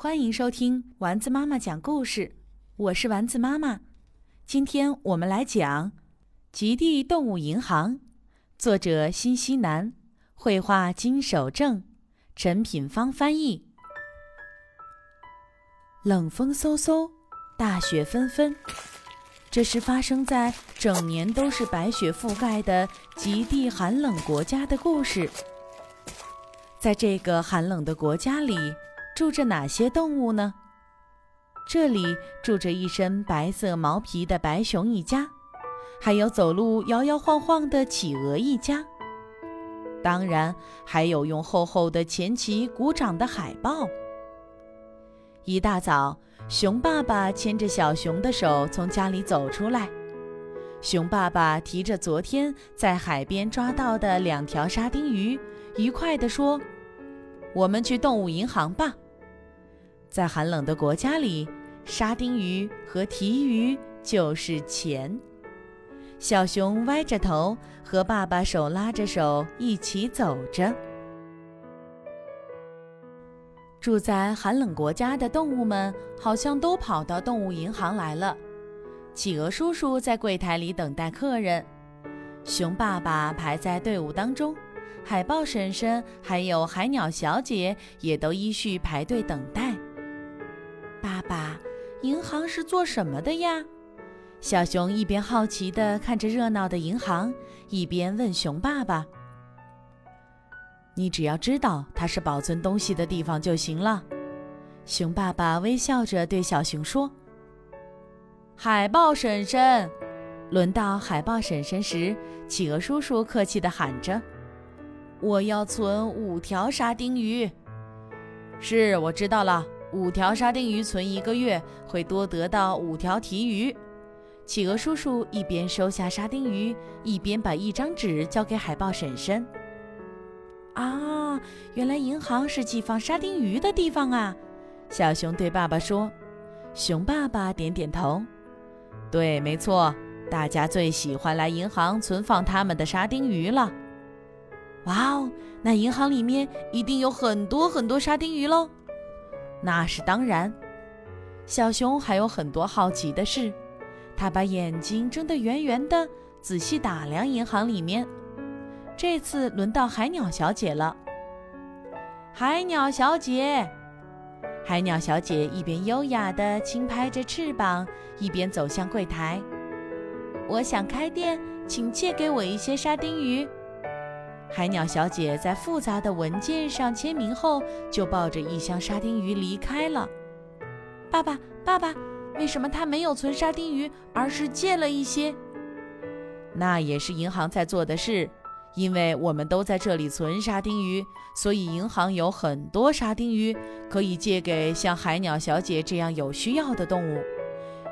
欢迎收听丸子妈妈讲故事，我是丸子妈妈。今天我们来讲《极地动物银行》，作者新西南，绘画金守正，陈品芳翻译。冷风嗖嗖，大雪纷纷，这是发生在整年都是白雪覆盖的极地寒冷国家的故事。在这个寒冷的国家里，住着哪些动物呢？这里住着一身白色毛皮的白熊一家，还有走路摇摇晃晃的企鹅一家，当然还有用厚厚的前鳍鼓掌的海豹。一大早，熊爸爸牵着小熊的手从家里走出来，熊爸爸提着昨天在海边抓到的两条沙丁鱼。愉快地说：“我们去动物银行吧。在寒冷的国家里，沙丁鱼和提鱼就是钱。”小熊歪着头，和爸爸手拉着手一起走着。住在寒冷国家的动物们好像都跑到动物银行来了。企鹅叔叔在柜台里等待客人，熊爸爸排在队伍当中。海豹婶婶还有海鸟小姐也都依序排队等待。银行是做什么的呀？小熊一边好奇地看着热闹的银行，一边问熊爸爸：“你只要知道它是保存东西的地方就行了。”熊爸爸微笑着对小熊说：“海豹婶婶。”轮到海豹婶婶时，企鹅叔叔客气地喊着。我要存五条沙丁鱼。是，我知道了。五条沙丁鱼存一个月，会多得到五条提鱼。企鹅叔叔一边收下沙丁鱼，一边把一张纸交给海豹婶婶。啊，原来银行是寄放沙丁鱼的地方啊！小熊对爸爸说。熊爸爸点点头。对，没错，大家最喜欢来银行存放他们的沙丁鱼了。哇哦，那银行里面一定有很多很多沙丁鱼喽！那是当然。小熊还有很多好奇的事，他把眼睛睁得圆圆的，仔细打量银行里面。这次轮到海鸟小姐了。海鸟小姐，海鸟小姐一边优雅地轻拍着翅膀，一边走向柜台。我想开店，请借给我一些沙丁鱼。海鸟小姐在复杂的文件上签名后，就抱着一箱沙丁鱼离开了。爸爸，爸爸，为什么他没有存沙丁鱼，而是借了一些？那也是银行在做的事，因为我们都在这里存沙丁鱼，所以银行有很多沙丁鱼可以借给像海鸟小姐这样有需要的动物。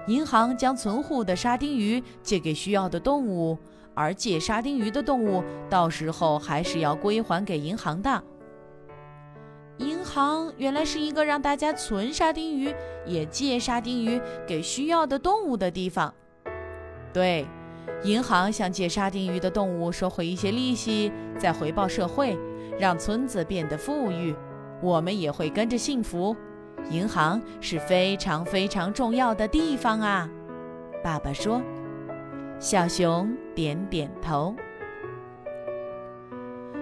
银行将存户的沙丁鱼借给需要的动物。而借沙丁鱼的动物，到时候还是要归还给银行的。银行原来是一个让大家存沙丁鱼，也借沙丁鱼给需要的动物的地方。对，银行向借沙丁鱼的动物收回一些利息，再回报社会，让村子变得富裕，我们也会跟着幸福。银行是非常非常重要的地方啊，爸爸说。小熊点点头。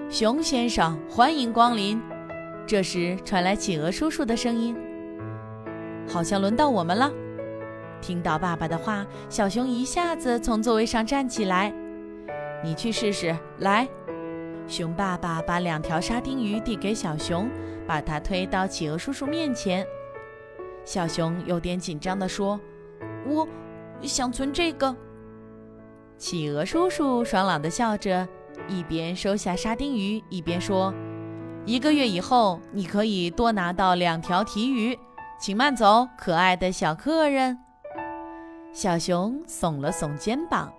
熊先生，欢迎光临。这时传来企鹅叔叔的声音：“好像轮到我们了。”听到爸爸的话，小熊一下子从座位上站起来。“你去试试。”来，熊爸爸把两条沙丁鱼递给小熊，把它推到企鹅叔叔面前。小熊有点紧张地说：“我想存这个。”企鹅叔叔爽朗地笑着，一边收下沙丁鱼，一边说：“一个月以后，你可以多拿到两条提鱼，请慢走，可爱的小客人。”小熊耸了耸肩膀，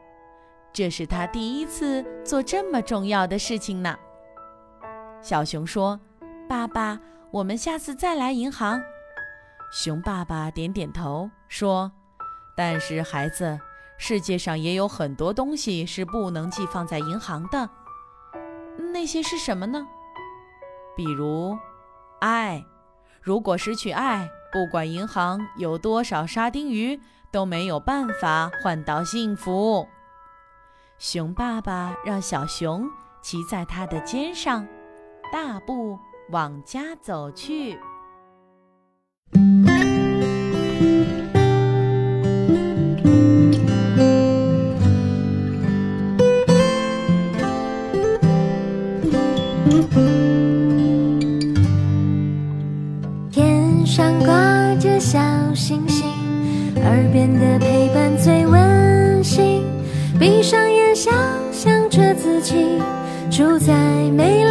这是他第一次做这么重要的事情呢。小熊说：“爸爸，我们下次再来银行。”熊爸爸点点头说：“但是孩子。”世界上也有很多东西是不能寄放在银行的，那些是什么呢？比如，爱。如果失去爱，不管银行有多少沙丁鱼，都没有办法换到幸福。熊爸爸让小熊骑在他的肩上，大步往家走去。上挂着小星星，耳边的陪伴最温馨。闭上眼，想象着自己住在美丽。